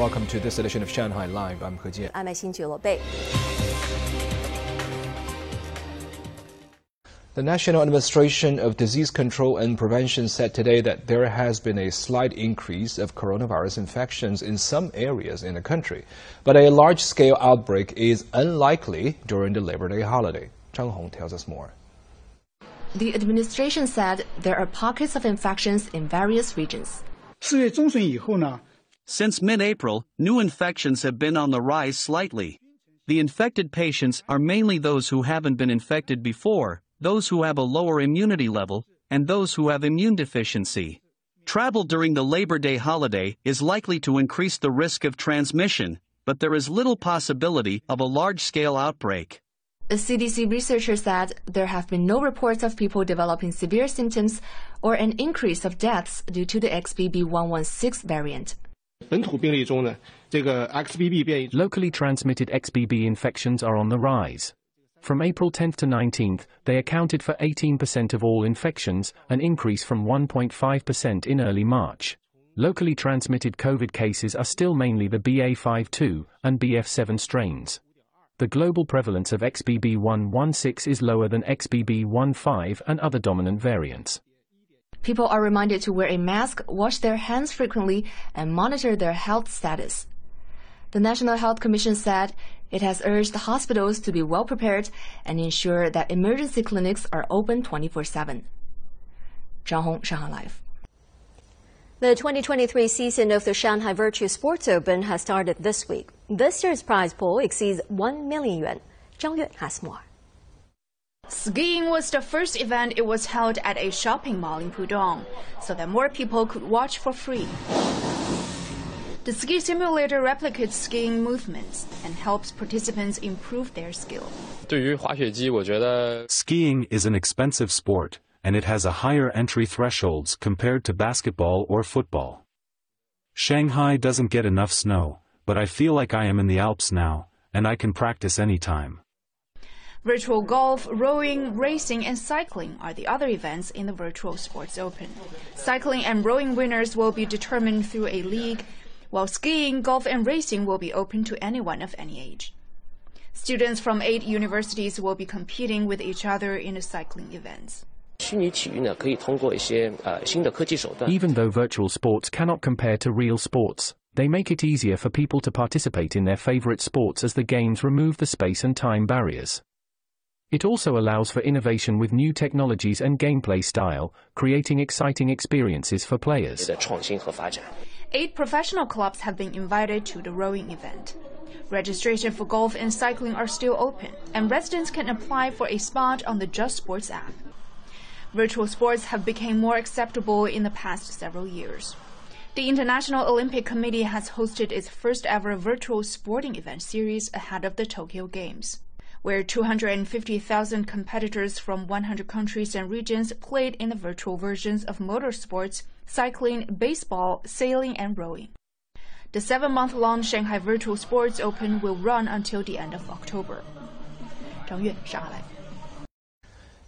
Welcome to this edition of Shanghai Live. I'm He Jian. I'm Xin Bei. The National Administration of Disease Control and Prevention said today that there has been a slight increase of coronavirus infections in some areas in the country, but a large-scale outbreak is unlikely during the Labor Day holiday. Zhang Hong tells us more. The administration said there are pockets of infections in various regions. Since mid-April, new infections have been on the rise slightly. The infected patients are mainly those who haven't been infected before, those who have a lower immunity level, and those who have immune deficiency. Travel during the Labor Day holiday is likely to increase the risk of transmission, but there is little possibility of a large-scale outbreak. A CDC researcher said there have been no reports of people developing severe symptoms or an increase of deaths due to the XBB116 variant. Locally transmitted XBB infections are on the rise. From April 10 to 19, they accounted for 18% of all infections, an increase from 1.5% in early March. Locally transmitted COVID cases are still mainly the BA52 and BF7 strains the global prevalence of XBB116 is lower than XBB15 and other dominant variants. People are reminded to wear a mask, wash their hands frequently, and monitor their health status. The National Health Commission said it has urged hospitals to be well prepared and ensure that emergency clinics are open 24 7. Zhang Hong, Shanghai Live. The 2023 season of the Shanghai Virtual Sports Open has started this week. This year's prize pool exceeds 1 million yuan. Zhang Yue has more. Skiing was the first event it was held at a shopping mall in Pudong, so that more people could watch for free. The ski simulator replicates skiing movements and helps participants improve their skill. Skiing is an expensive sport and it has a higher entry thresholds compared to basketball or football. Shanghai doesn't get enough snow, but I feel like I am in the Alps now, and I can practice anytime. Virtual golf, rowing, racing, and cycling are the other events in the Virtual Sports Open. Cycling and rowing winners will be determined through a league, while skiing, golf, and racing will be open to anyone of any age. Students from eight universities will be competing with each other in the cycling events. Even though virtual sports cannot compare to real sports, they make it easier for people to participate in their favorite sports as the games remove the space and time barriers. It also allows for innovation with new technologies and gameplay style, creating exciting experiences for players. Eight professional clubs have been invited to the rowing event. Registration for golf and cycling are still open, and residents can apply for a spot on the Just Sports app. Virtual sports have become more acceptable in the past several years. The International Olympic Committee has hosted its first ever virtual sporting event series ahead of the Tokyo Games, where 250,000 competitors from 100 countries and regions played in the virtual versions of motorsports, cycling, baseball, sailing, and rowing. The seven month long Shanghai Virtual Sports Open will run until the end of October. Zhang Yue, Shanghai.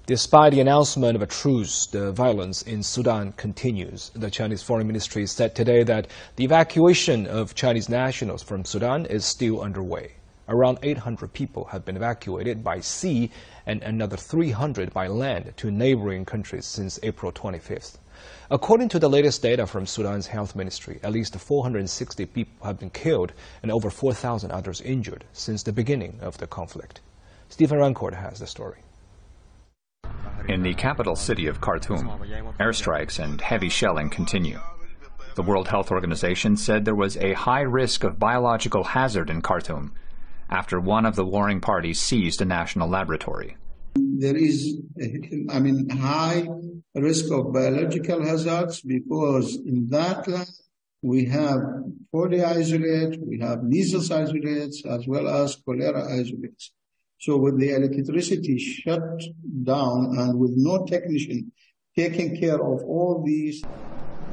Despite the announcement of a truce, the violence in Sudan continues. The Chinese Foreign Ministry said today that the evacuation of Chinese nationals from Sudan is still underway. Around 800 people have been evacuated by sea and another 300 by land to neighboring countries since April 25th. According to the latest data from Sudan's health ministry, at least 460 people have been killed and over 4,000 others injured since the beginning of the conflict. Stephen Rancourt has the story. In the capital city of Khartoum, airstrikes and heavy shelling continue. The World Health Organization said there was a high risk of biological hazard in Khartoum after one of the warring parties seized a national laboratory. There is, I mean, high risk of biological hazards because in that lab we have polio isolate, we have measles isolates, as well as cholera isolates. So with the electricity shut down and with no technician taking care of all these.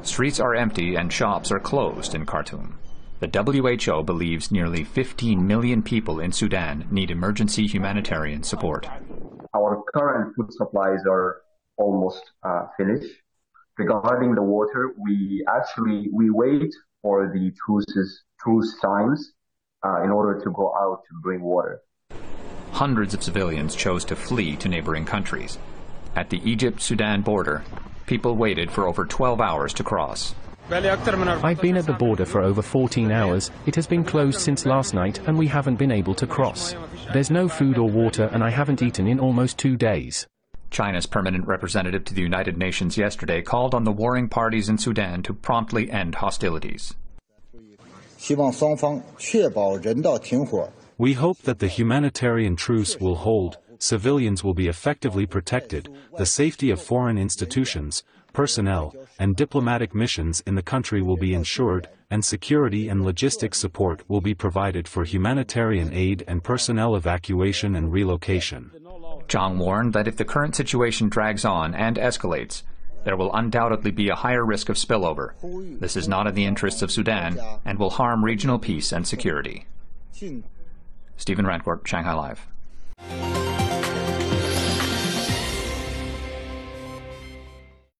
Streets are empty and shops are closed in Khartoum. The WHO believes nearly 15 million people in Sudan need emergency humanitarian support. Our current food supplies are almost uh, finished. Regarding the water, we actually we wait for the truces, truce signs uh, in order to go out to bring water. Hundreds of civilians chose to flee to neighboring countries. At the Egypt-Sudan border, people waited for over 12 hours to cross. I've been at the border for over 14 hours. It has been closed since last night and we haven't been able to cross. There's no food or water and I haven't eaten in almost two days. China's permanent representative to the United Nations yesterday called on the warring parties in Sudan to promptly end hostilities. We hope that the humanitarian truce will hold, civilians will be effectively protected, the safety of foreign institutions, personnel, and diplomatic missions in the country will be ensured, and security and logistic support will be provided for humanitarian aid and personnel evacuation and relocation. Zhang warned that if the current situation drags on and escalates, there will undoubtedly be a higher risk of spillover. This is not in the interests of Sudan and will harm regional peace and security. Stephen Rancourt, Shanghai Live.